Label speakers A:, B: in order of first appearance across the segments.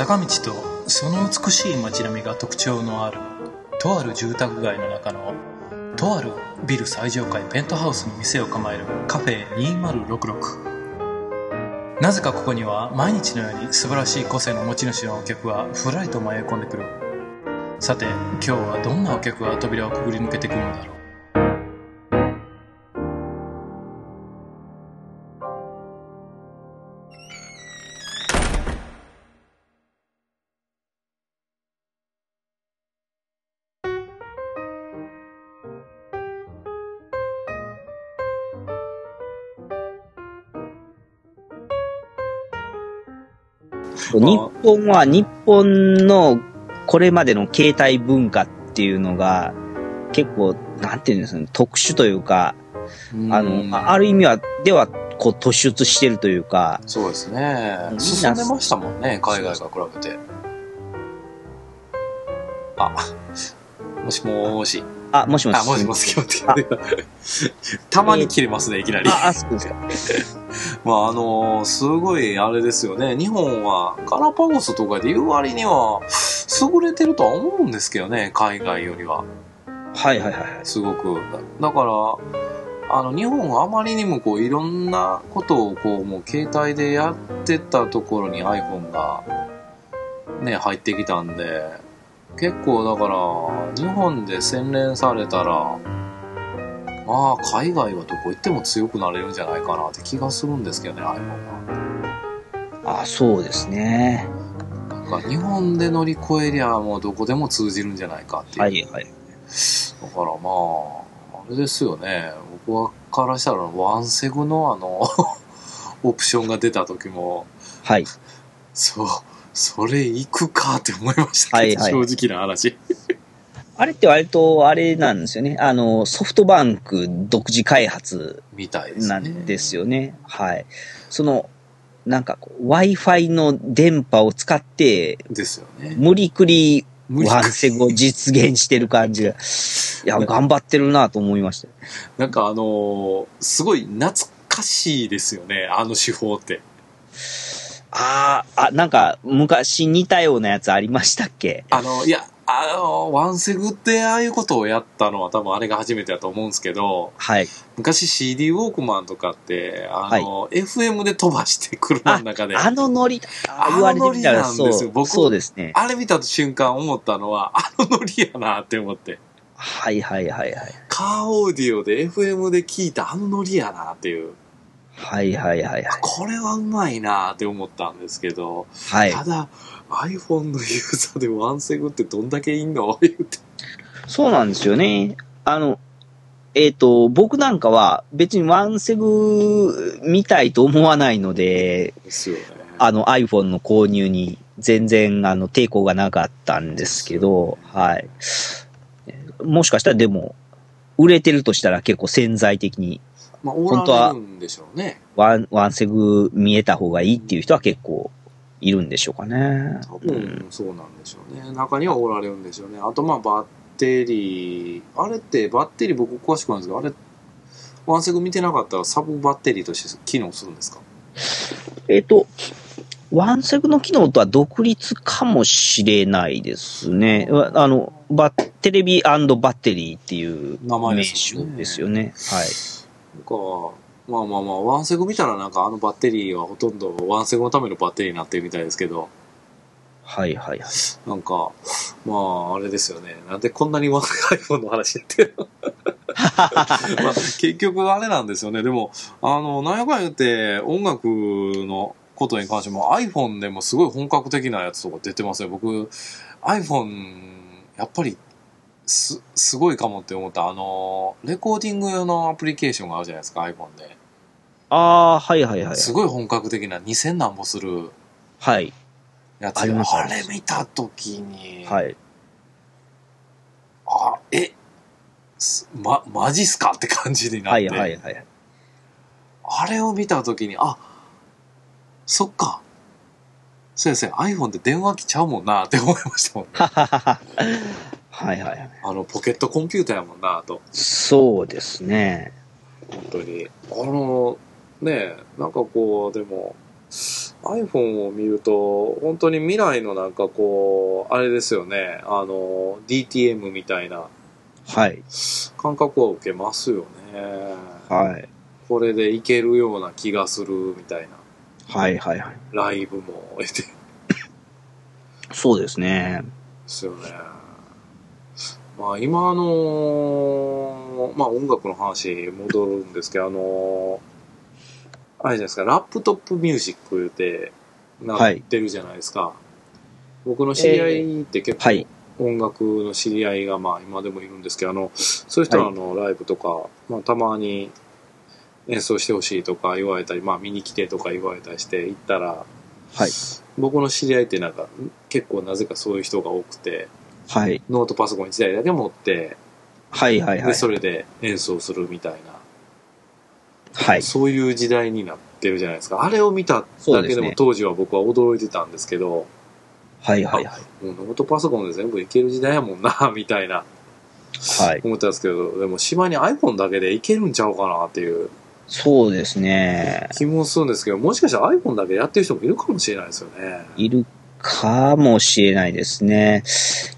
A: 坂道とその美しい街並みが特徴のあるとある住宅街の中のとあるビル最上階ペントハウスに店を構えるカフェ2066なぜかここには毎日のように素晴らしい個性の持ち主のお客がふらりと迷い込んでくる。さて今日はどんなお客が扉をくぐり抜けてくるのだろう。
B: 日本は日本のこれまでの携帯文化っていうのが結構、なんていうんですかね、特殊というか、あの、ある意味は、では、こう突出してるというか。
C: そうですね。進んでましたもんね、海外が比べて。あ、もしもーし。
B: あ、もしもし。
C: あ、もしもし、たまに切れますね、いきなり。
B: あ、そうですか。
C: まあ、あのー、すごい、あれですよね。日本は、ガラパゴスとかで言う割には、優れてるとは思うんですけどね、海外よりは。
B: はいはいはい。
C: すごく。だから、あの、日本はあまりにもこう、いろんなことをこう、もう携帯でやってたところに iPhone が、ね、入ってきたんで、結構だから、日本で洗練されたら、まあ、海外はどこ行っても強くなれるんじゃないかなって気がするんですけどね、iPhone
B: は。あそうですね。
C: なんか、日本で乗り越えりゃもうどこでも通じるんじゃないかっていう。
B: はいはい。
C: だからまあ、あれですよね。僕からしたらワンセグのあの オプションが出た時も、
B: はい。
C: そう、それ行くかって思いましたはいはい、正直な話。
B: あれって割とあれなんですよね。あの、ソフトバンク独自開発
C: みたい
B: なんですよね。はい。その、なんか Wi-Fi の電波を使って、
C: ですよね。
B: 無理くりワンセグを実現してる感じが。いや、頑張ってるなと思いました。
C: なんかあのー、すごい懐かしいですよね、あの手法って。
B: ああ、あ、なんか昔似たようなやつありましたっけ？
C: あの、いや、あの、ワンセグってああいうことをやったのは多分あれが初めてだと思うんですけど、
B: はい。
C: 昔 CD ウォークマンとかって、あの、はい、FM で飛ばして車の中で。
B: あのノリ、
C: あのノリなんですよ。僕、
B: そうですね。
C: あれ見た瞬間思ったのは、あのノリやなって思って。
B: はいはいはいはい。
C: カーオーディオで FM で聞いたあのノリやなっていう。
B: はいはいはいはい。
C: これはうまいなって思ったんですけど、
B: はい。
C: ただ、iPhone のユーザーでワンセグってどんだけいんの？言って。
B: そうなんですよね。あの、えっ、ー、と、僕なんかは別にワンセグ見たいと思わないので、
C: ですよね。
B: あの iPhone の購入に全然あの抵抗がなかったんですけど、はい。もしかしたらでも、売れてるとしたら結構潜在的に、
C: まあ、本当は、
B: ワン、ワンセグ見えた方がいいっていう人は結構いるんでしょうかね。
C: 多分そうなんでしょうね。うん、中にはおられるんでしょうね。あとまあバッテリー、あれってバッテリー僕詳しくないんですけど、あれ、ワンセグ見てなかったらサブバッテリーとして機能するんですか？
B: えっ、ー、と、ワンセグの機能とは独立かもしれないですね。あの、バッテレビバッテリーっていう名称ですよね。はい。
C: なんか、まあまあまあ、ワンセグ見たらなんかあのバッテリーはほとんどワンセグのためのバッテリーになってるみたいですけど。
B: はいはいはい。
C: なんか、まあ、あれですよね。なんでこんなにワン iPhone の話やって まあ、結局あれなんですよね。でも、あの、なんやかん言って音楽のことに関しても iPhone でもすごい本格的なやつとか出てますよ。僕、iPhone、やっぱりす、すごいかもって思った。あの、レコーディング用のアプリケーションがあるじゃないですか、iPhone で。
B: ああ、はいはいはい。
C: すごい本格的な2000何歩する
B: はい。
C: やつああれ見たときに、
B: はい。
C: あ、え、ま、マジっすかって感じになって。はいはいはい。あれを見たときに、あ、そっか。先生、iPhone で電話機ちゃうもんなって思いましたもん、ね。
B: はいはいはい。
C: あの、ポケットコンピューターやもんなと。
B: そうですね。
C: 本当に。あの、ねえ、なんかこう、でも、iPhone を見ると、本当に未来のなんかこう、あれですよね、あの、DTM みたいな
B: はい。
C: 感覚を受けますよね。
B: はい。
C: これでいけるような気がするみたいな。
B: はいはいはい。
C: ライブも得てで
B: そうですね。
C: すよね。まあ今あのまあ音楽の話戻るんですけど、あのあれじゃないですか、ラップトップミュージック言うて、なってるじゃないですか。僕の知り合いって結構、
B: はい。
C: 音楽の知り合いがまあ今でもいるんですけど、あの、そういう人のあのライブとか、まあたまに演奏してほしいとか言われたり、まあ見に来てとか言われたりして行ったら、
B: はい。
C: 僕の知り合いってなんか結構なぜかそういう人が多くて、
B: はい。
C: ノートパソコン1台だけ持って、
B: はいはいはい
C: で、。それで演奏するみたいな、
B: はい。
C: そういう時代になってるじゃないですか。あれを見ただけでも当時は僕は驚いてたんですけど、
B: はいはいはい。
C: もうノートパソコンで全部いける時代やもんな、みたいな
B: はい。
C: 思ったんですけど、でも島に iPhone だけでいけるんちゃうかなっていう
B: そうですね。
C: 気もするんですけど、もしかしたら iPhone だけでやってる人もいるかもしれないですよね。
B: いるかもしれないですね。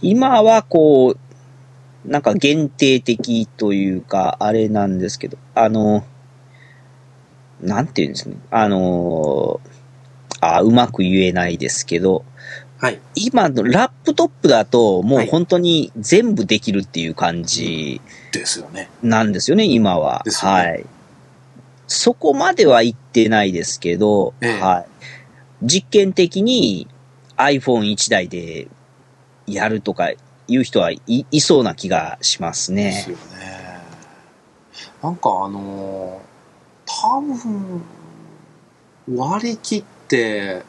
B: 今はこう、なんか限定的というか、あれなんですけど、あの、なんていうんですね。あの、あ、うまく言えないですけど、
C: はい。
B: 今のラップトップだとも
C: はい
B: う本当に全部できるっていう感じ
C: ですよね。
B: なんですよね、今は。
C: ね
B: はい。そこまでは言ってないですけど、
C: ええ
B: はい。実験的に iPhone1 台でやるとかいう人はい、いそうな気がしますね。
C: ですよね。なんかあのー多分、割り切って、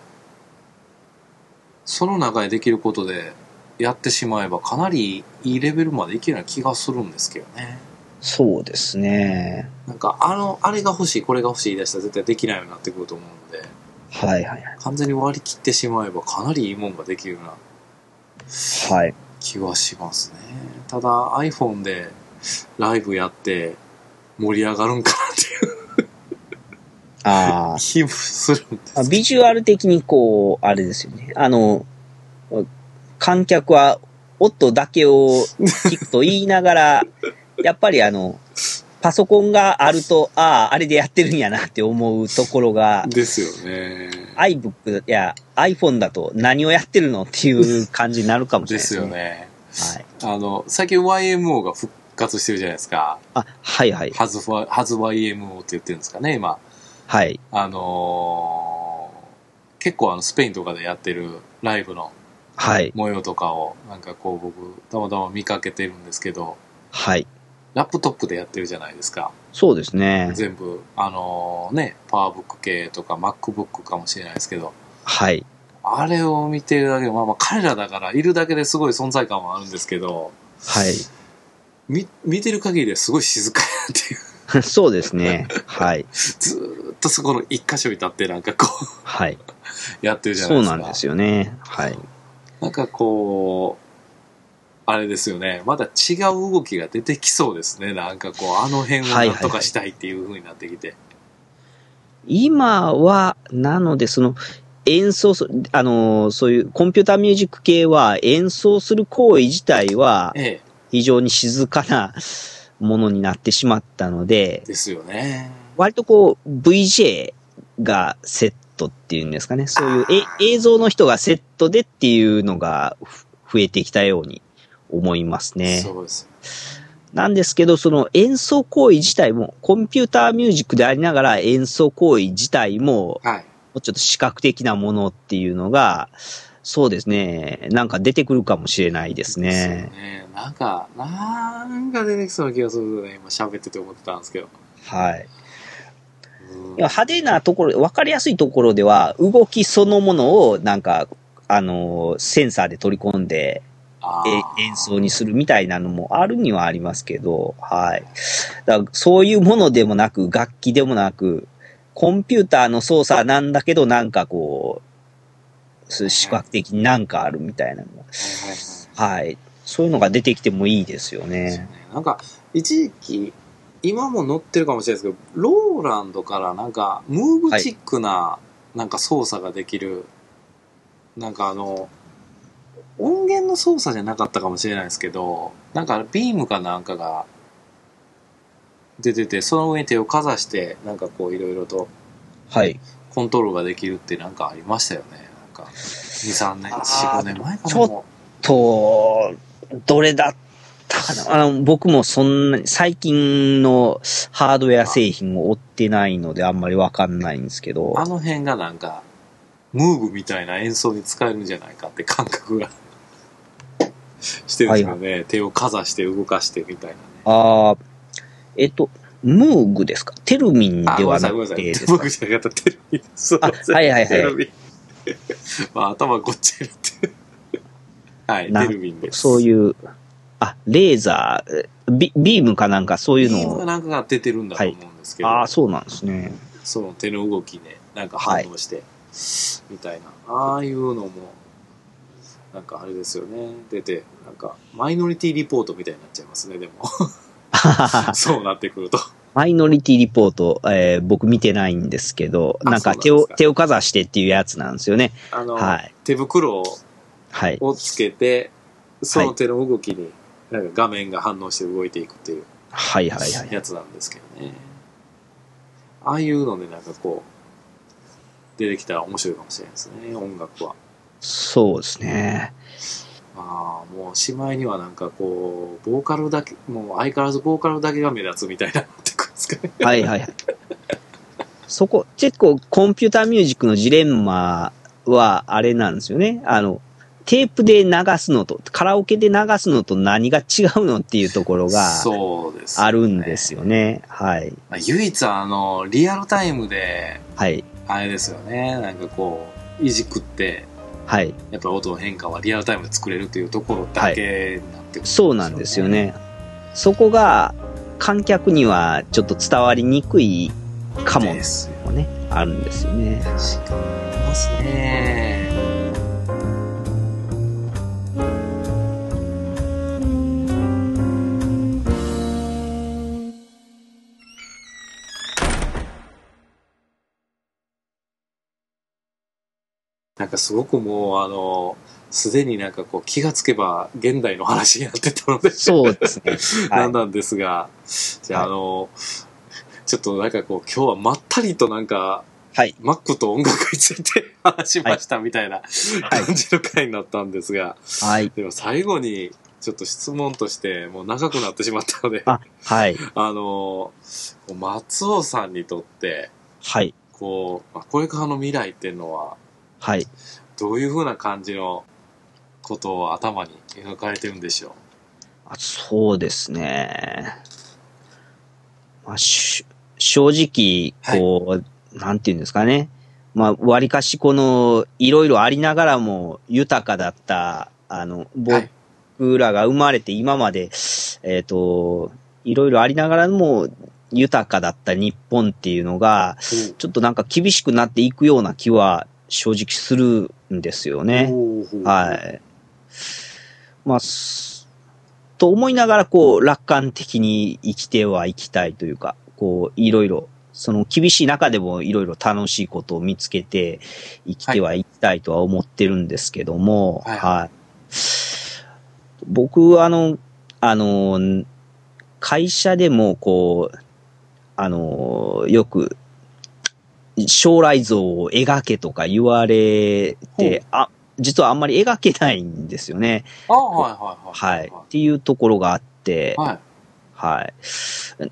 C: その中でできることでやってしまえばかなりいいレベルまでいけるような気がするんですけどね。
B: そうですね。
C: なんかあの、あれが欲しい、これが欲しい出したら絶対できないようになってくると思うので、
B: はいはい
C: 完全に割り切ってしまえばかなりいいもんができるような
B: はい。はい。
C: 気はしますね。ただ iPhone でライブやって盛り上がるんかなっていう
B: あ
C: 気もするんです
B: あ。ビジュアル的にこう、あれですよね。あの、観客は音だけを聞くと言いながら、やっぱりあの、パソコンがあると、ああ、あれでやってるんやなって思うところが、
C: ですよね。
B: iBook や iPhone だと何をやってるのっていう感じになるかもしれ
C: で
B: ないですすね。
C: よね。
B: はい。
C: あの、最近 YMO が復活してるじゃないですか。
B: あ、はいはい。
C: ハズファ、ハズ YMO って言ってるんですかね、今。
B: はい。
C: あのー結構あの、スペインとかでやってるライブの
B: はい。
C: 模様とかを、なんかこう僕、たまたま見かけてるんですけど、
B: はい。
C: ラップトップでやってるじゃないですか。
B: そうですね。
C: 全部、あのーね、パワーブック系とか MacBook かもしれないですけど、
B: はい。
C: あれを見てるだけで、まあまあ彼らだからいるだけですごい存在感はあるんですけど、
B: はい。
C: み見てる限りですごい静かやなっていう、
B: そうですね。はい。
C: ずーっとそこの一箇所に立ってなんかこう、
B: はい。
C: やってるじゃないですか。
B: そうなんですよね。はい。
C: なんかこう、あれですよね。まだ違う動きが出てきそうですね。なんかこう、あの辺をなんとかしたいっていう風になってきて。
B: 今は、なので、その、演奏する、あの、そういうコンピューターミュージック系は演奏する行為自体は
C: え
B: 非常に静かなものになってしまったので
C: え、、ですよね。
B: 割とこう VJ がセットっていうんですかね。そういうえ映像の人がセットでっていうのがふ増えてきたように思いますね。
C: そうです。
B: なんですけど、その演奏行為自体も、コンピューターミュージックでありながら演奏行為自体も、
C: はい。
B: もうちょっと視覚的なものっていうのが、そうですね、なんか出てくるかもしれないです
C: ですよ
B: ね。
C: ね。なんか、なんか出てきそうな気がするね。今喋ってて思ってたんですけど。
B: はい。派手なところ、わかりやすいところでは、動きそのものを、なんか、あの、センサーで取り込んで、演奏にするみたいなのもあるにはありますけど、はい。だそういうものでもなく、楽器でもなく、コンピューターの操作なんだけど、なんかこう、そういう視覚的になんかあるみたいなの
C: はいはいはい。
B: はい。そういうのが出てきてもいいですよ
C: ですよね
B: ね。
C: なんか、一時期、今も乗ってるかもしれないですけど、ローランドからなんか、ムーブチックななんか操作ができる、なんかあの、音源の操作じゃなかったかもしれないですけど、なんかビームかなんかが出てて、その上に手をかざして、なんかこういろいろと
B: はい。
C: コントロールができるってなんかありましたよね。か、2、3年、
B: あー
C: 4、5年前かな。
B: ちょっ
C: も
B: と、どれだったかなあの、僕もそんなに、最近のハードウェア製品を追ってないのであんまりわかんないんですけど
C: う、あの辺がなんか、ムーブみたいな演奏に使えるんじゃないかって感覚が してるんですよね。手をかざして動かしてみたいなね。
B: ああ、えっと、ムーグですか？テルミン
C: あ、
B: では
C: ごめんなさ、
B: ないくてですか
C: 僕じゃなかった、テレビ。すいません
B: あはいはいはい
C: テレビ。まあ、頭ごっちゃになってる。はい、
B: な
C: テルビンです。
B: そういう、あ、レーザー、ビビームかなんかそういう
C: ビーム
B: のを、
C: がなんかが出てるんだと思うんですけど、
B: ああ、そうなんですね。
C: その手の動きね、なんか反応して、みたいな。ああいうのも、なんかあれですよね。出て、なんか、マイノリティリポートみたいになっちゃいますね、でも。そうなってくると。
B: マイノリティリポート、えー僕見てないんですけど、
C: あ
B: なんか手を、手をかざしてっていうやつなんですよね。
C: あの、
B: はい
C: 手袋を
B: はい。
C: をつけて、その手の動きに、なんか画面が反応して動いていくっていう
B: はいはいはい。
C: やつなんですけどね。ああいうのでなんかこう、出てきたら面白いかもしれないですね、音楽は。
B: そうですね。
C: まあ、もうしまいにはなんかこう、ボーカルだけ、もう相変わらずボーカルだけが目立つみたいになですか？ね。
B: はいはいはい。そこ、結構コンピューターミュージックのジレンマはあれなんですよね。あの、テープで流すのと、カラオケで流すのと何が違うのっていうところが
C: そうです、ね。
B: あるんですよね。はい。
C: まあ唯一あの、リアルタイムで、
B: はい。
C: あれですよね、なんかこう、いじくって、
B: はい。
C: やっぱ音の変化はリアルタイムで作れるというところだけになってくる、
B: そうなんですよ。ね。そこが観客にはちょっと伝わりにくいかも
C: ですよ。
B: ね、あるんですよね。
C: 確かにありますね。なんかすごくもうあの、すでになんかこう気がつけば現代の話になってたので、
B: そうですね。はい。
C: なんなんですが、じゃあ、あの、ちょっとなんかこう、今日はまったりとなんか、
B: はい。
C: マックと音楽について 話しましたみたいな
B: はい
C: 感じの回になったんですが、
B: はい。
C: でも最後にちょっと質問としてもう長くなってしまったので、
B: あ、はい。
C: あの、松尾さんにとって、
B: はい。
C: こう、まあこれからの未来っていうのは、
B: はい。
C: どういうふうな感じのことを頭に描かれてるんでしょう
B: あそうですね。まあ、し正直、こう、なんていうんですかね。まあ、割かしこの、いろいろありながらも豊かだった、あの、
C: はい
B: 僕らが生まれて今まで、えっ、と、いろいろありながらも豊かだった日本っていうのが、ちょっとなんか厳しくなっていくような気は正直するんですよね。はい。まあ、すと思いながら、こう、楽観的に生きてはいきたいというか、こう、いろいろ、その厳しい中でもいろいろ楽しいことを見つけて生きてはいきたいとは思ってるんですけども、
C: はい
B: はい。僕、あの、あの、会社でも、こう、あの、よく、将来像を描けとか言われて、あ、実はあんまり描けないんですよね。
C: あはいはいはい。
B: はい。っていうところがあって、
C: はい。
B: はい。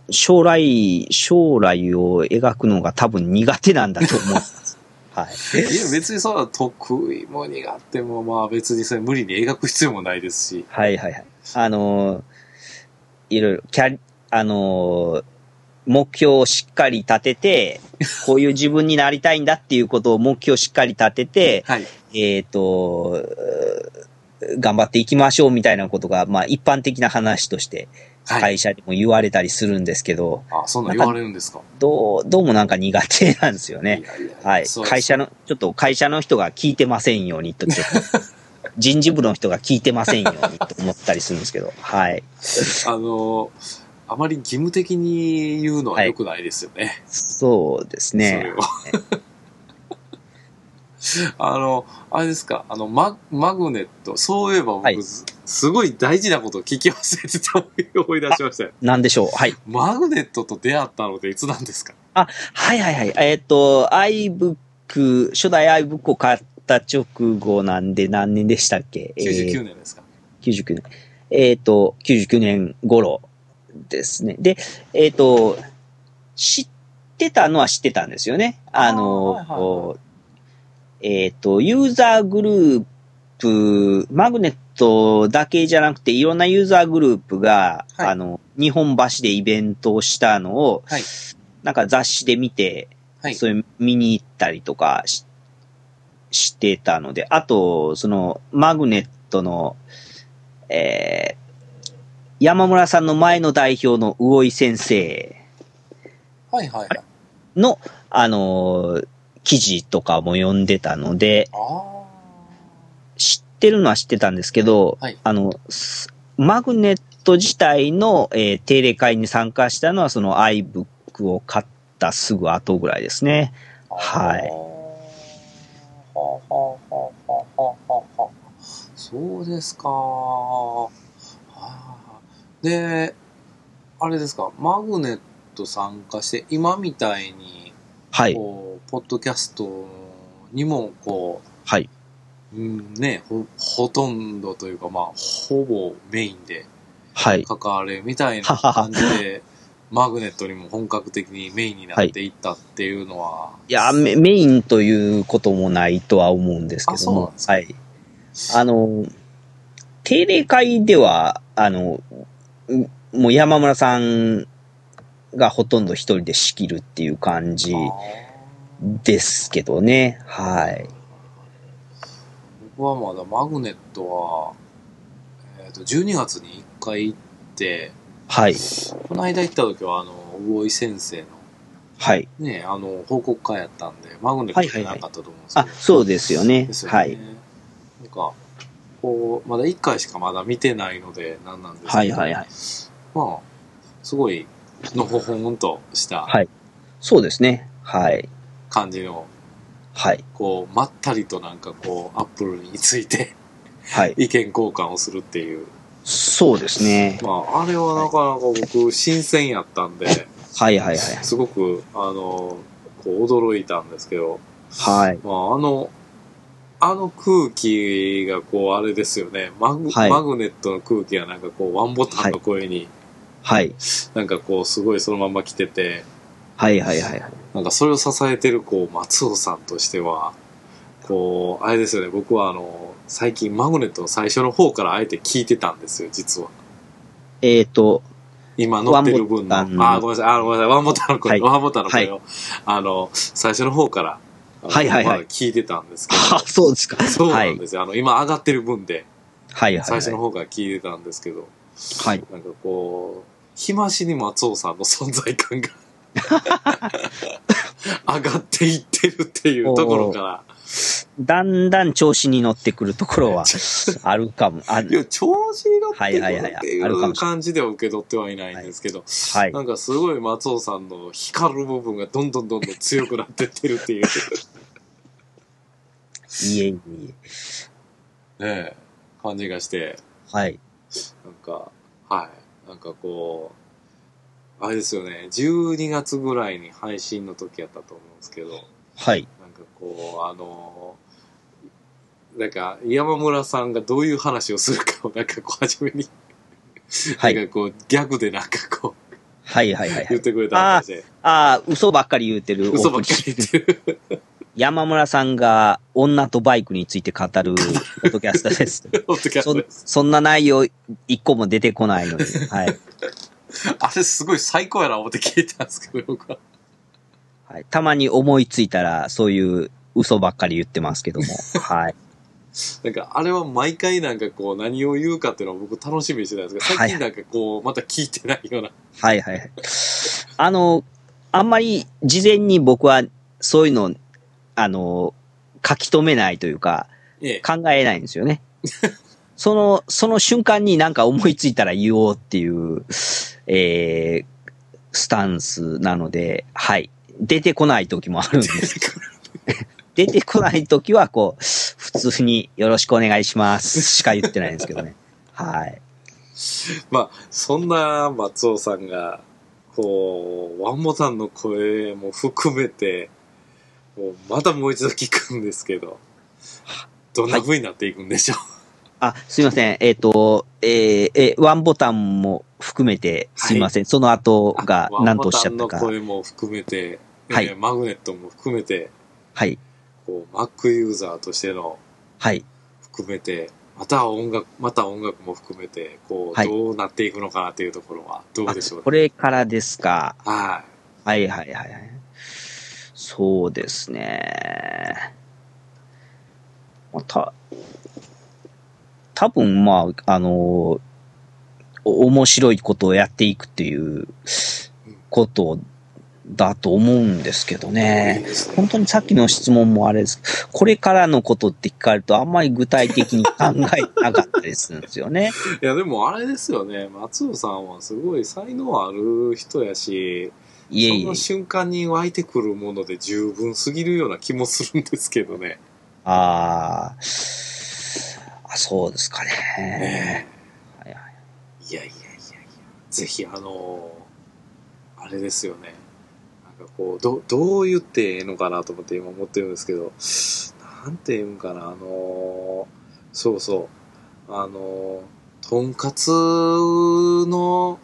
B: 将来、将来を描くのが多分苦手なんだと思う。はい。
C: いや別にそんな得意も苦手もまあ別にそれ無理に描く必要もないですし。
B: はいはいはい。あのーいろいろ、キャリ、あのー目標をしっかり立てて、こういう自分になりたいんだっていうことを目標をしっかり立てて、
C: はい。
B: えっ、ー頑張っていきましょうみたいなことが、まあ一般的な話として
C: はい。
B: 会社でも言われたりするんですけど、
C: あ、そんなん言われるんですか？
B: どう、どうもなんか苦手なんですよね。
C: いやいや
B: はい。会社の、ちょっと会社の人が聞いてませんようにと、ちょっと人事部の人が聞いてませんようにと思ったりするんですけど、はい。
C: あの、あまり義務的に言うのは良くないですよね。
B: そうですね
C: を。。あの、あれですか、あの、ママグネット、そういえば僕、
B: はい
C: すすごい大事なこと聞き忘れてた思い出しましたよ。
B: なんでしょう。はい。
C: マグネットと出会ったのっていつなんですか？
B: はいはいはい。えっ、と、iBook、初代 iBook を買った直後なんで何年でしたっけ
C: ？99年ですか、
B: 99年。えっ、と、99年頃ですね。で、えっ、と、知ってたのは知ってたんですよね。あの、
C: あーはいはいはい
B: えっ、と、ユーザーグループ、マグネットだけじゃなくて、いろんなユーザーグループが、
C: はい
B: あの、日本橋でイベントをしたのを、
C: はい
B: なんか雑誌で見て、
C: はい
B: それ見に行ったりとかししてたので、あと、その、マグネットの、えー山村さんの前の代表の魚井先生
C: はいはいはい。
B: の、あのー記事とかも読んでたので、
C: あ
B: 知ってるのは知ってたんですけど、
C: はい
B: あの、すマグネット自体の、えー定例会に参加したのは、その iBook を買ったすぐ後ぐらいですね。
C: あ。
B: はい
C: そうですか。はあで、あれですか、マグネット参加して、今みたいに、
B: はい。
C: こう、ポッドキャストにも、こ
B: はい。
C: う、うん、ね、ほ、ほとんどというか、まあ、ほぼメインで
B: はい。
C: 関われみたいな感じで、マグネットにも本格的にメインになっていったっていうのは、
B: いやメ、メインということもないとは思うんですけ
C: あ
B: ども
C: そうなんです。か
B: はい。あの、定例会では、あの、んもう山村さんがほとんど一人で仕切るっていう感じですけどね。はい。
C: 僕はまだマグネットは、えっ、と、12月に1回行って、
B: はい。
C: この間行った時は、あの、魚井先生の、
B: はい。
C: ね、あの、報告会やったんで、マグネットじゃなかったと思うんですけど。
B: あ、そうですよね。
C: ですよね。
B: はい。
C: こう、まだ1回しかまだ見てないので、なんなんですけど、
B: はいはいはい。
C: まあ、すごい、のほほんとした
B: はいそうですね。はい。
C: 感じの、
B: はい。
C: こう、まったりとなんかこう、アップルについて
B: はい。
C: 意見交換をするっていう。
B: そうですね。
C: まあ、あれはなかなか僕、新鮮やったんで、
B: はいはいはい。
C: すごく、あの、こう、驚いたんですけど、
B: はい。
C: まあ、あの、あの空気がこう、あれですよね。マグ,、
B: はい
C: マグネットの空気がなんかこう、ワンボタンの声に、
B: はい。
C: なんかこう、すごいそのまま来てて、
B: はいはいはいはい。
C: なんかそれを支えてる、こう、松尾さんとしては、こう、あれですよね。僕はあの、最近マグネットの最初の方からあえて聞いてたんですよ、実は。
B: えっ、と、
C: 今乗ってる分の。あ、ごめんなさい。あ、ごめんなさい。ワンボタンの声、
B: はい
C: ワンボタンの声を、
B: は
C: あの、最初の方から、
B: はいはいはい
C: 聞いてたんですけど。
B: あ、そうですか。
C: そう
B: はい
C: なんですよ。あの、今上がってる分で、
B: はいはい。
C: 最初の方から聞いてたんですけど、
B: はい。
C: なんかこう、日増しに松尾さんの存在感が 上がっていってるっていうところから、
B: だんだん調子に乗ってくるところは あるかも。あ
C: いや、調子に乗って
B: はいはいはい
C: くるっていう感じでは受け取ってはいないんですけど、
B: はい
C: な。んかすごい松尾さんの光る部分がどんどんどんどん強くなってってるっていう、
B: いえいえ。
C: ねえ、感じがして、
B: はい。
C: なんか、はい。なんかこう、あれですよね、12月ぐらいに配信の時やったと思うんですけど、
B: はい。
C: こう、あのなんか山村さんがどういう話をするかをなんかこう初めに、
B: はい。
C: なんかこうギャグでなんかこう
B: はいはいはいはい。
C: 言ってくれた話で、
B: ああ、嘘ばっかり言うてる。
C: 嘘ばっかり言ってる。
B: 山村さんが女とバイクについて語るポッドキャストです。
C: ポッドキャス
B: そん
C: トです。
B: そんな内容一個も出てこないので。はい。
C: あれすごい最高やな思って聞いたんですけど、僕は。
B: はい、たまに思いついたら、そういう嘘ばっかり言ってますけども。はい。
C: なんかあれは毎回なんかこう何を言うかっていうのを僕楽しみにしてたんですけど、最近なんかこうまた聞いてないような。
B: はいはいはい。あの、あんまり事前に僕はそういうの、あの、書き留めないというか、
C: ええ。
B: 考えないんですよね。その、その瞬間になんか思いついたら言おうっていう、えー、スタンスなので、はい。出てこない時もあるんです。出出てこないときは、こう、普通によろしくお願いしますしか言ってないんですけどね。はい。
C: まあ、そんな松尾さんが、こう、ワンボタンの声も含めて、もうまたもう一度聞くんですけど、どんな風になっていくんでしょう？
B: あ、すいません。えっ、と、えーえーワンボタンも含めて、すいません。その後が何とおっしゃったか
C: ワンボタンの。声も含めて、
B: はい
C: えーマグネットも含めて、
B: はい。
C: こう、Mac ユーザーとしての
B: はい。
C: 含めて、また音楽、また音楽も含めて、こう、
B: はい
C: どうなっていくのかなっていうところは、どうでしょうね？
B: これからですか。
C: は
B: はいはいはいはい。そうですね。また、多分まあ、あの、お面白いことをやっていくっていうことだと思うんですけどね。本当にさっきの質問もあれです。これからのことって聞かれるとあんまり具体的に考えてなかったりするんですよね。
C: いや、でもあれですよね。松尾さんはすごい才能ある人やし、
B: いえいえ
C: その。瞬間に湧いてくるもので十分すぎるような気もするんですけどね。
B: あーあ、そうですかね。
C: ね
B: はいはい
C: いやいやいやいや。ぜひ、あのあれですよね。かこう、ど、どう言ってええのかなと思って今思ってるんですけど、なんて言うんかな、あのそうそう、あのとんかつの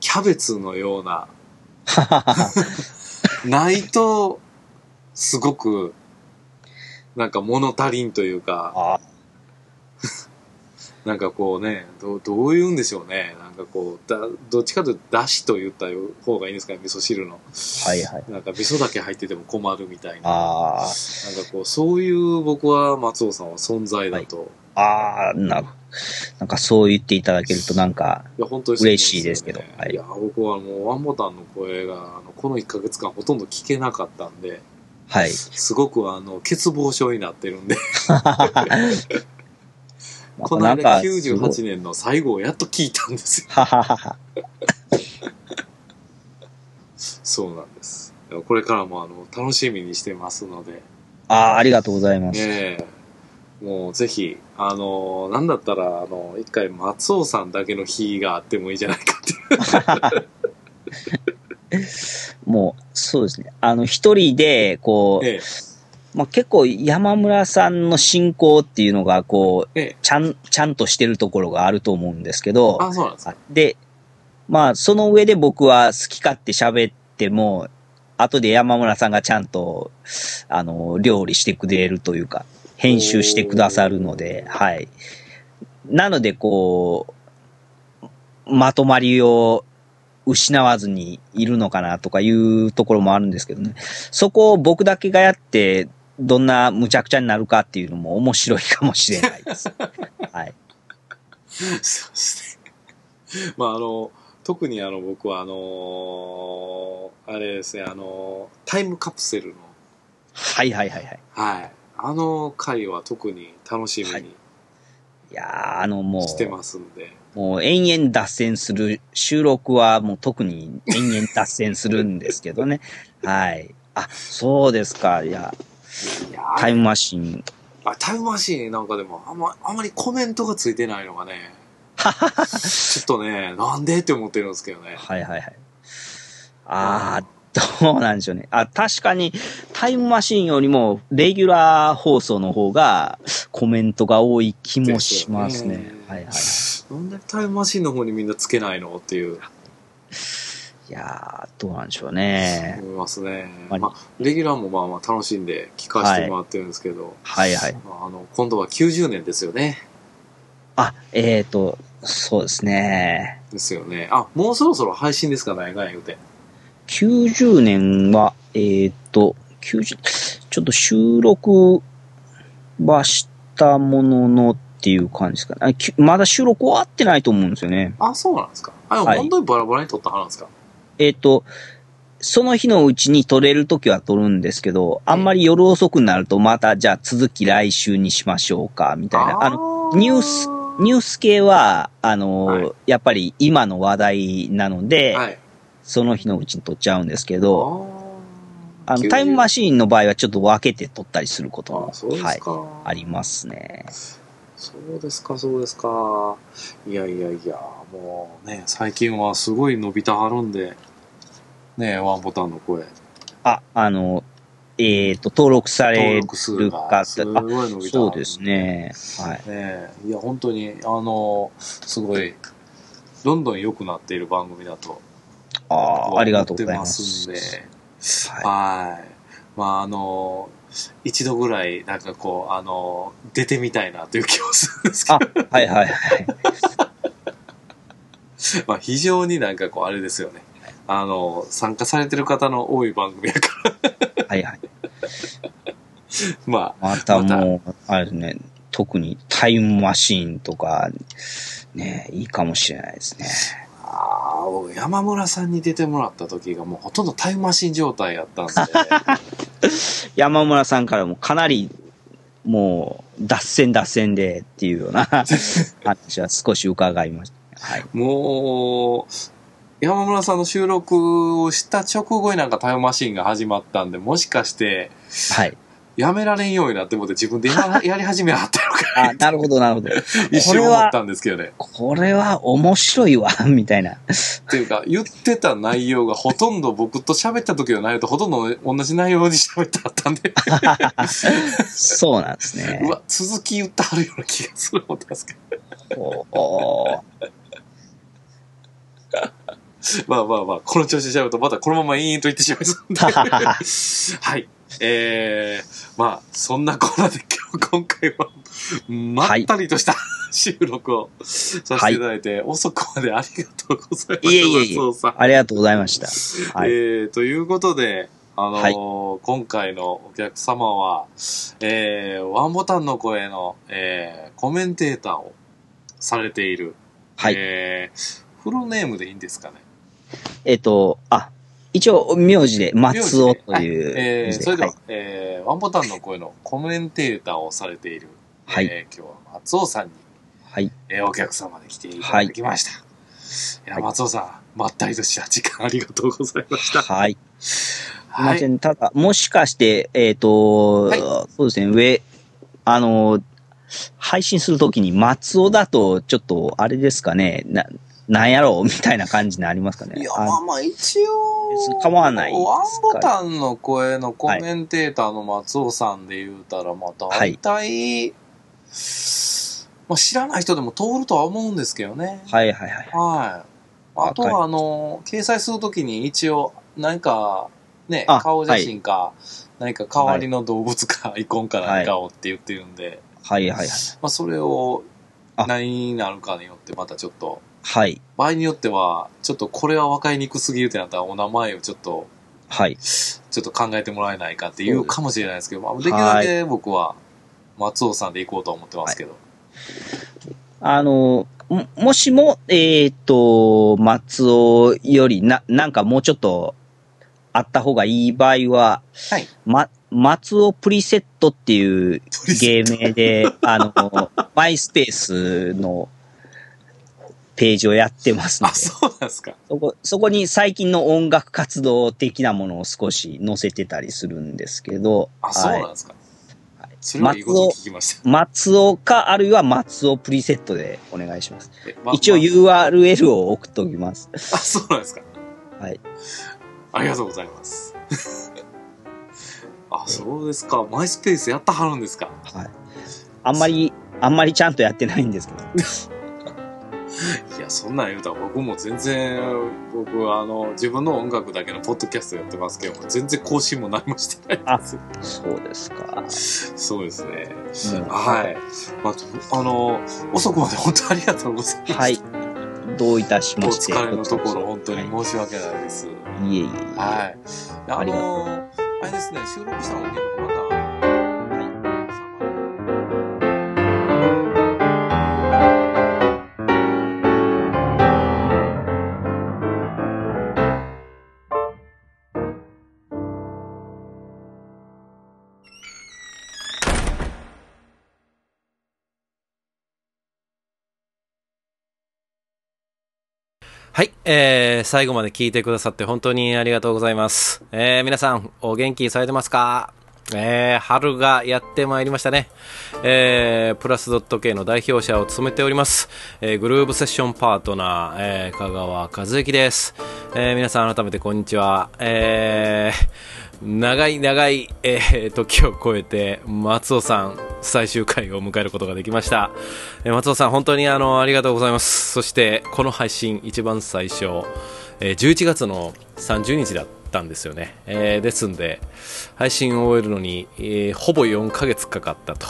C: キャベツのような、ないと、すごく、なんか物足りんというか、
B: あ
C: なんかこうね、どう、どう言うんでしょうね。なんかこう、だ、どっちかというと、だしと言った方がいいんですかね、味噌汁の。
B: はいはい。
C: なんか味噌だけ入ってても困るみたいな。
B: あ
C: なんかこう、そういう僕は松尾さんは存在だと。
B: あ、ああ、な。なんかそう言っていただけるとなんか、
C: いや、本当にそう思うん
B: 嬉しいですけどはい
C: いや、僕はもうワンボタンの声が、あのこの1ヶ月間ほとんど聞けなかったんで、
B: はい。
C: すごくあの、欠乏症になってるんで、この間
B: なんか、すごい
C: 98年の最後をやっと聞いたんですよ。
B: はははは。
C: そうなんです。これからもあの、楽しみにしてますので、
B: ああ、ありがとうございます。
C: ええもうぜひ、あの、なんだったら、あの、一回松尾さんだけの日があってもいいじゃないかって。
B: もう、そうですね。あの、一人で、こう、
C: ええ
B: まあ、結構山村さんの進行っていうのが、こう、
C: ええ
B: ちゃん、ちゃんとしてるところがあると思うんですけど、
C: あ、そうなんですか。
B: で、まあ、その上で僕は好き勝手喋っても、後で山村さんがちゃんと、あの、料理してくれるというか、編集してくださるので、はい。なので、こう、まとまりを失わずにいるのかなとかいうところもあるんですけどね。そこを僕だけがやって、どんな無茶苦茶になるかっていうのも面白いかもしれないです。はい。
C: そうですね。まあ、あの、特にあの、僕はあのあれですね、あのタイムカプセルの、
B: はいはいはいはい。
C: はい。あの回は特に楽しみに
B: いやー、あのもう、
C: してますんで。
B: もう延々脱線する、収録はもう特に延々脱線するんですけどね。はい。あ、そうですか。いや、
C: いや
B: タイムマシン。
C: あタイムマシーンなんかでもあんま、あんまりコメントがついてないのがね、ちょっとね、なんでって思ってるんですけどね。
B: はいはいはい。あー、どうなんでしょうね。あ、確かにタイムマシンよりもレギュラー放送の方がコメントが多い気もしますね。
C: です
B: はいはい。
C: なんでタイムマシーンの方にみんなつけないのっていう、
B: いやー、どうなんでしょうね。
C: 思いますね。
B: まあ
C: まあ、レギュラーもまあまあ楽しんで聞かせてもらってるんですけど、
B: はいはい。
C: まあ、あの、今度は90年ですよね。
B: あ、えーと、そうですね。
C: ですよね。あ、もうそろそろ配信ですかね、が言うて。
B: 90年は、えーっと、90、ちょっと収録はしたもののっていう感じですかね。まだ収録終わってないと思うんですよね。
C: あ、そうなんですか。あ、
B: はい
C: 本当にバラバラに撮った派なんですか。
B: えーっと、その日のうちに撮れるときは撮るんですけど、あんまり夜遅くなるとまたじゃあ続き来週にしましょうか、みたいな。あの、ニュースニュース系は、あの、
C: はい
B: やっぱり今の話題なので、
C: はい。
B: その日のうちに撮っちゃうんですけど、あの、タイムマシーンの場合はちょっと分けて撮ったりすることも、はい、
C: か。
B: ありますね。
C: そうですか、そうですか。いやいやいや、もうね、最近はすごい伸びたはるんで、ね、ワンボタンの声。
B: あ、あの、えっ、と、登録さ
C: 登
B: れる
C: が
B: か
C: すごい伸びた。
B: そうですね。はい。
C: ねいや、本当に、あの、すごい、どんどん良くなっている番組だと。
B: ああ、ありがとうございま。
C: 思ってますんで。
B: はい。
C: はい。まあ、あの、一度ぐらい、なんかこう、あの、出てみたいなという気もするんですけ
B: あ
C: ど、、
B: はいはいはい。
C: まあ、非常になんかこう、あれですよね。あの、参加されてる方の多い番組やから、
B: はいはい。
C: まあ、
B: またもう、あれですね、特にタイムマシーンとか、ね、いいかもしれないですね。
C: ああ、僕山村さんに出てもらった時がもうほとんどタイムマシン状態やったんで、
B: 山村さんからもかなり、もう、脱線脱線でっていうような 話は少し伺いました。はい。
C: もう、山村さんの収録をした直後になんかタイムマシンが始まったんで、もしかして、
B: はい。
C: やめられんようになって思って自分でややり始めはったのか
B: あ、なるほどなるほど。
C: 一瞬思ったんですけどね。
B: これは面白いわ、みたいな。
C: っていうか、言ってた内容がほとんど僕と喋った時の内容とほとんど同じ内容に喋ってあったんで、
B: そうなんですね
C: う。わ、続き言ってはるような気がする思ったんですけど。
B: お
C: まあまあまあ、この調子で喋るとまたこのまま延々と言ってしまいそうで。はい。えー、まあ、そんなコーナーで今日、今回は、まったりとした、収録をさせていただいて、遅くまでありがとうございます。
B: いえいえいえありがとうございました。はい。
C: えー、ということで、あのー
B: はい
C: 今回のお客様は、えー、ワンボタンの声の、えー、コメンテーターをされている、
B: はい。
C: えー、フルネームでいいんですかね。
B: えっと、あ、一応、名字で松尾と
C: はい
B: いう。
C: えー、それでは、
B: はい
C: えー、ワンボタンの声のコメンテーターをされている、
B: はい
C: えー、今日は松尾さんに、
B: はい。
C: えー、お客様で来ていただきました。い、や、
B: はい
C: 松尾さん、まったりとした時間ありがとうございました。
B: はい。
C: はい。
B: せん。ただ、もしかして、えっ、と、
C: はい
B: そうですね、上、あの、配信するときに松尾だと、ちょっと、あれですかね、な、なんやろうみたいな感じになりますかね。
C: いや、
B: あ
C: まあまあ、一応、
B: 構わない
C: ワンボタンの声のコメンテーターの松尾さんで言うたら、まあ、大体、まあ、知らない人でも通るとは思うんですけどね。
B: はいはいはい。
C: はい。あとは、あの、掲載するときに一応、何か、ね、
B: あ
C: 顔写真か、何か代わりの動物か、アイコンか何かをって言ってるんで、
B: はいはいはい。
C: まあ、それを
B: あ
C: 何になるかによってまたちょっと、
B: はい。
C: 場合によっては、ちょっとこれは分かりにくすぎるってなったら、お名前をちょっと、
B: はい。
C: ちょっと考えてもらえないかっていうかもしれないですけど、まあ、できる
B: はい
C: だけ僕は、松尾さんで行こうと思ってますけど。
B: あの、ももしも、えっ、と、松尾よりな、なんかもうちょっとあった方がいい場合は、
C: はい。
B: ま、松尾プリセットっていう芸名で、あの、マイスペースのページをやってますの
C: あ、
B: で、
C: そうなんですか。
B: そこ、そこに最近の音楽活動的なものを少し載せてたりするんですけど、
C: あ、そう
B: は
C: ないんですか。それはいいこと聞きました。
B: 松尾か、あるいは松尾プリセットでお願いします。
C: えま
B: 一応
C: ま
B: URL を送っておきます。
C: あ、そうなんですか。
B: はい。
C: ありがとうございます。あ、そうですか。マイスペースやったはるんですか。
B: はい。あんまり、あんまりちゃんとやってないんですけど。
C: いや、そんなん言うたら僕も全然、僕、あの、自分の音楽だけのポッドキャストやってますけども、全然更新も何もしてないです。
B: そうですか。
C: そうですね。
B: うん
C: はい。まあ、あの、遅くまで本当ありがとうございます。
B: はい。どういたし
C: お
B: まして。
C: 疲れのところ、本当に
B: は
C: 申し訳ないです。
B: い、いえいえいえ。
C: はい。あの、あれですね、収録した音源とかまた、はい、えー、最後まで聞いてくださって本当にありがとうございます。えー、皆さん、お元気されてますか？えー、春がやってまいりましたね。えー、プラスドット系の代表者を務めております。えー、グルーブセッションパートナー、えー、香川和之です。えー、皆さん改めてこんにちは。えー、長い長い、えー、時を超えて、松尾さん、最終回を迎えることができました。えー松尾さん、本当にあの、ありがとうございます。そして、この配信、一番最初、えー11月の30日だったんですよね。えーですんで、配信を終えるのに、えほぼ4ヶ月かかったと。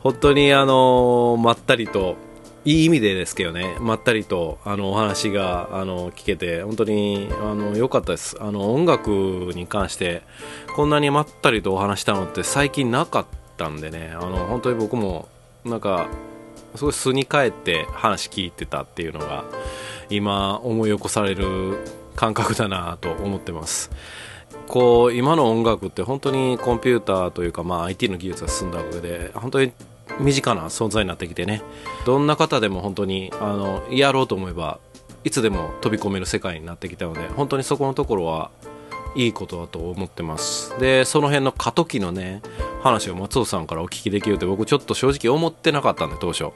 C: 本当にあのまったりと、いい意味でですけどね、まったりと、あの、お話が、あの、聞けて、本当に、あの、良かったです。あの、音楽に関して、こんなにまったりとお話したのって最近なかったんでね、あの、本当に僕も、なんか、すごい素に帰って話聞いてたっていうのが、今、思い起こされる感覚だなと思ってます。こう今の音楽って本当にコンピューターというか、まあ、IT の技術が進んだおかげで本当に身近な存在になってきてね。どんな方でも本当にあのやろうと思えばいつでも飛び込める世界になってきたので本当にそこのところはいいことだと思ってます。でその辺の過渡期のね話を松尾さんからお聞きできるって僕ちょっと正直思ってなかったんで当初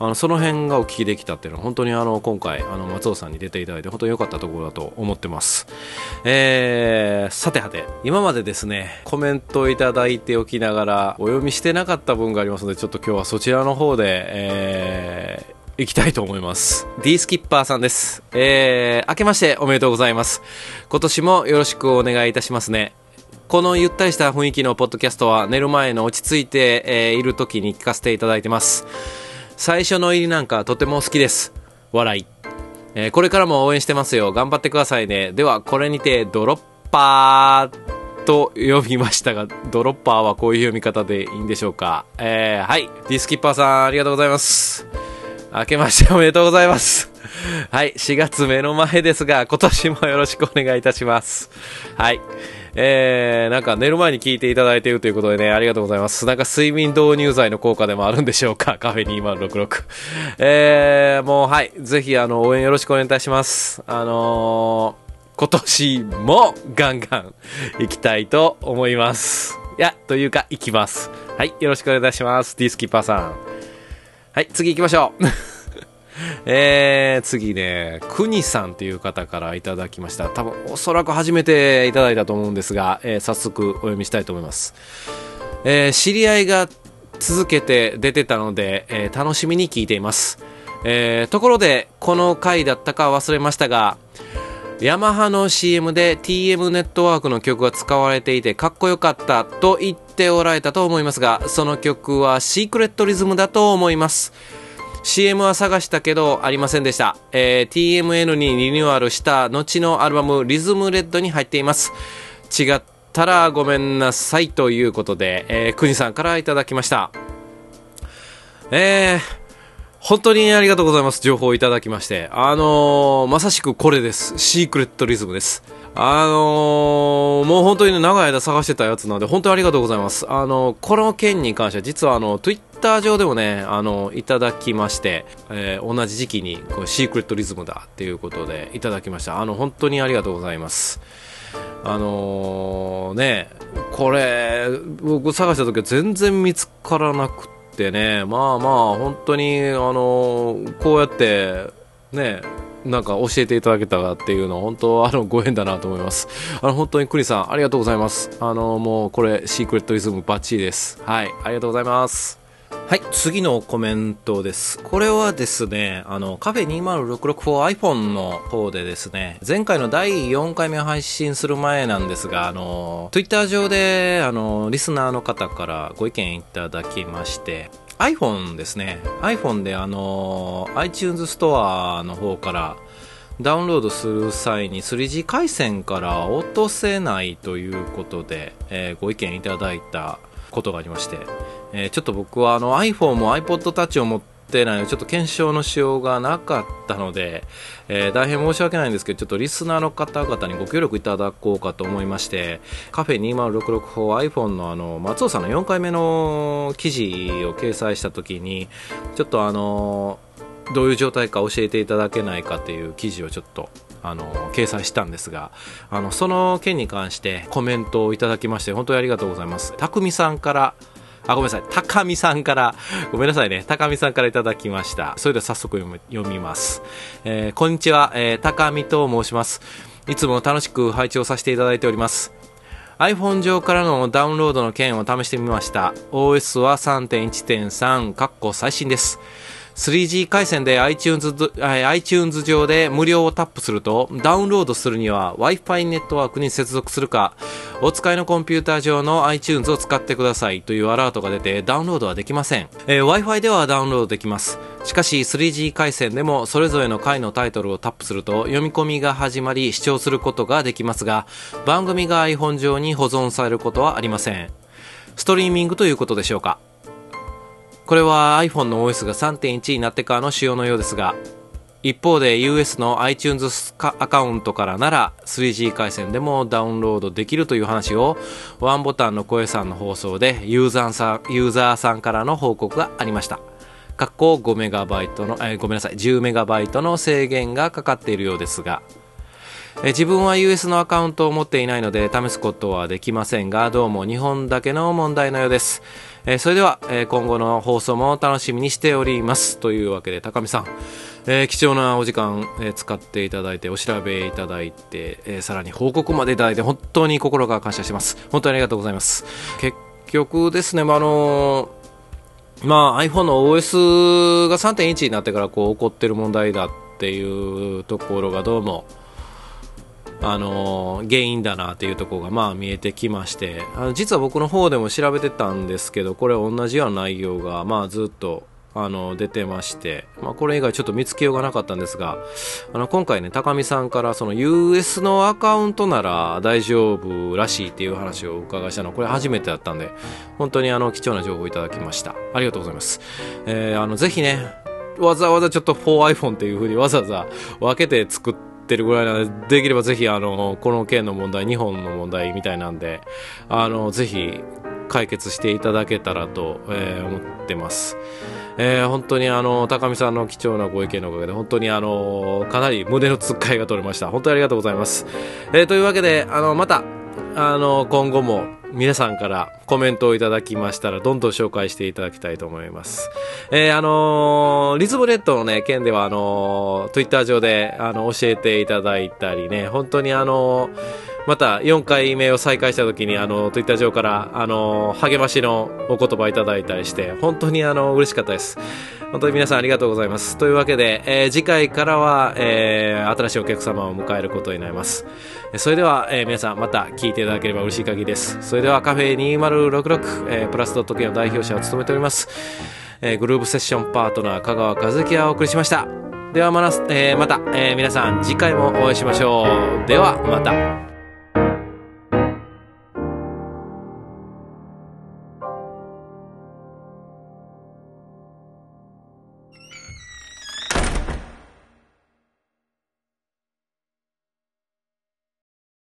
C: あのその辺がお聞きできたっていうのは本当にあの今回あの松尾さんに出ていただいて本当に良かったところだと思ってますえー、さてはて今までですねコメントをいただいておきながらお読みしてなかった分がありますのでちょっと今日はそちらの方でえー行きたいと思います。D スキッパーさんです。えー、明けましておめでとうございます。今年もよろしくお願いいたしますね。このゆったりした雰囲気のポッドキャストは寝る前の落ち着いて、えーいる時に聞かせていただいてます。最初の入りなんかとても好きです。笑い。えーこれからも応援してますよ。頑張ってくださいね。では、これにてドロッパーと読みましたが、ドロッパーはこういう読み方でいいんでしょうか。えーはい。ディスキッパーさん、ありがとうございます。明けましておめでとうございます。はい、4月目の前ですが、今年もよろしくお願いいたします。はい。えー、なんか寝る前に聞いていただいているということでね、ありがとうございます。なんか睡眠導入剤の効果でもあるんでしょうか、カフェ2066。えー、もうはい、ぜひあの、応援よろしくお願いいたします。あのー、今年もガンガン行きたいと思います。いや、というか、行きます。はい、よろしくお願いいたします。ディスキッパーさん。はい、次行きましょう。えー、次ね、くにさんという方からいただきました。多分、おそらく初めていただいたと思うんですが、えー早速お読みしたいと思います。えー知り合いが続けて出てたので、えー楽しみに聞いています。えーところで、この回だったか忘れましたが、ヤマハの CM で TM ネットワークの曲が使われていてかっこよかったと言っておられたと思いますが、その曲はシークレットリズムだと思います。CM は探したけどありませんでした。えー TMN にリニューアルした後のアルバムリズムレッドに入っています。違ったらごめんなさいということで、えー、くにさんからいただきました。えー、本当にありがとうございます。情報をいただきまして。あのーまさしくこれです。シークレットリズムです。あのーもう本当に長い間探してたやつなので、本当にありがとうございます。あのーこの件に関しては、実はあの、Twitter ター上でもね、あのいただきまして、えー同じ時期に、こうシークレットリズムだっていうことで、いただきました。あの、本当にありがとうございます。あのーね、これ、僕探した時は全然見つからなくてね、まあまあ、本当に、あのーこうやって、ね、なんか教えていただけたっていうのは本当あのご縁だなと思います。あの本当にクリさんありがとうございます。あのもうこれシークレットリズムバッチリです。はい、ありがとうございます。はい、次のコメントです。これはですね、あの、カフェ 20664iPhone の方でですね、前回の第4回目を配信する前なんですが、あの、Twitter 上で、あの、リスナーの方からご意見いただきまして、iPhone ですね。iPhone であの、iTunes ストアの方から、ダウンロードする際に 3G 回線から落とせないということで、えーご意見いただいたことがありまして、えーちょっと僕はあの iPhone も iPod Touch を持ってないのでちょっと検証のしようがなかったので、えー大変申し訳ないんですけどちょっとリスナーの方々にご協力いただこうかと思いましてカフェ 20664iPhone のあの松尾さんの4回目の記事を掲載した時にちょっとあのどういう状態か教えていただけないかっていう記事をちょっとあの掲載したんですがあのその件に関してコメントをいただきまして本当にありがとうございます。匠さんからあ、ごめんなさい。高見さんから、ごめんなさいね。高見さんからいただきました。それでは早速読みます。えー、こんにちは、えー、高見と申します。いつも楽しく配置をさせていただいております。iPhone 上からのダウンロードの件を試してみました。OS は3.1.3、かっこ最新です。3G 回線で iTunes, iTunes 上で無料をタップすると、ダウンロードするには Wi-Fi ネットワークに接続するか、お使いのコンピューター上の iTunes を使ってくださいというアラートが出てダウンロードはできません。えー、Wi-Fi ではダウンロードできます。しかし 3G 回線でもそれぞれの回のタイトルをタップすると読み込みが始まり視聴することができますが、番組が iPhone 上に保存されることはありません。ストリーミングということでしょうか。これは iPhone の OS が3.1になってからの仕様のようですが、一方で US の iTunes アカウントからなら 3G 回線でもダウンロードできるという話をワンボタンの声さんの放送でユーザーさんユーザーさんからの報告がありました。かっこ5メガバイトの、えー、ごめんなさい、10メガバイトの制限がかかっているようですが、え自分は US のアカウントを持っていないので試すことはできませんが、どうも日本だけの問題のようです。えそれでは、え今後の放送も楽しみにしております。というわけで、高見さん、え、貴重なお時間、え、使っていただいて、お調べいただいて、え、さらに報告までいただいて、本当に心から感謝します。本当にありがとうございます。結局ですね、まあ、あのまあ、iPhone の OS が3.1になってからこう起こってる問題だっていうところがどうも、あの原因だなっていうところがまあ見えてきましてあの実は僕の方でも調べてたんですけどこれ同じような内容がまあずっとあの出てまして、まあ、これ以外ちょっと見つけようがなかったんですがあの今回ね高見さんからその US のアカウントなら大丈夫らしいっていう話をお伺いしたのこれ初めてだったんで本当にあの貴重な情報をいただきました。ありがとうございます、えー、あのぜひねわざわざちょっと 4iPhone っていう風にわざわざ分けて作ってってるぐらいなので、できればぜひ、あの、この件の問題、日本の問題みたいなんで、あの、ぜひ、解決していただけたらと、えー、思ってます。えー、本当にあの、高見さんの貴重なご意見のおかげで、本当にあの、かなり胸のつっかいが取れました。本当にありがとうございます。えー、というわけで、あの、また、あの、今後も、皆さんからコメントをいただきましたら、どんどん紹介していただきたいと思います。えー、あのー、リズムレッドのね、件では、あのー、ツイッター上で、あの、教えていただいたりね、本当にあのーまた4回目を再開した時にあのツイッター上からあの励ましのお言葉いただいたりして本当にあの嬉しかったです。本当に皆さんありがとうございます。というわけで、えー、次回からは、えー、新しいお客様を迎えることになります。それでは、えー、皆さんまた聞いていただければ嬉しい限りです。それではカフェ2066、えー、プラスドット系の代表者を務めております、えー、グループセッションパートナー香川和樹がお送りしました。ではまた、えー、また、えー、皆さん次回もお会いしましょう。ではまた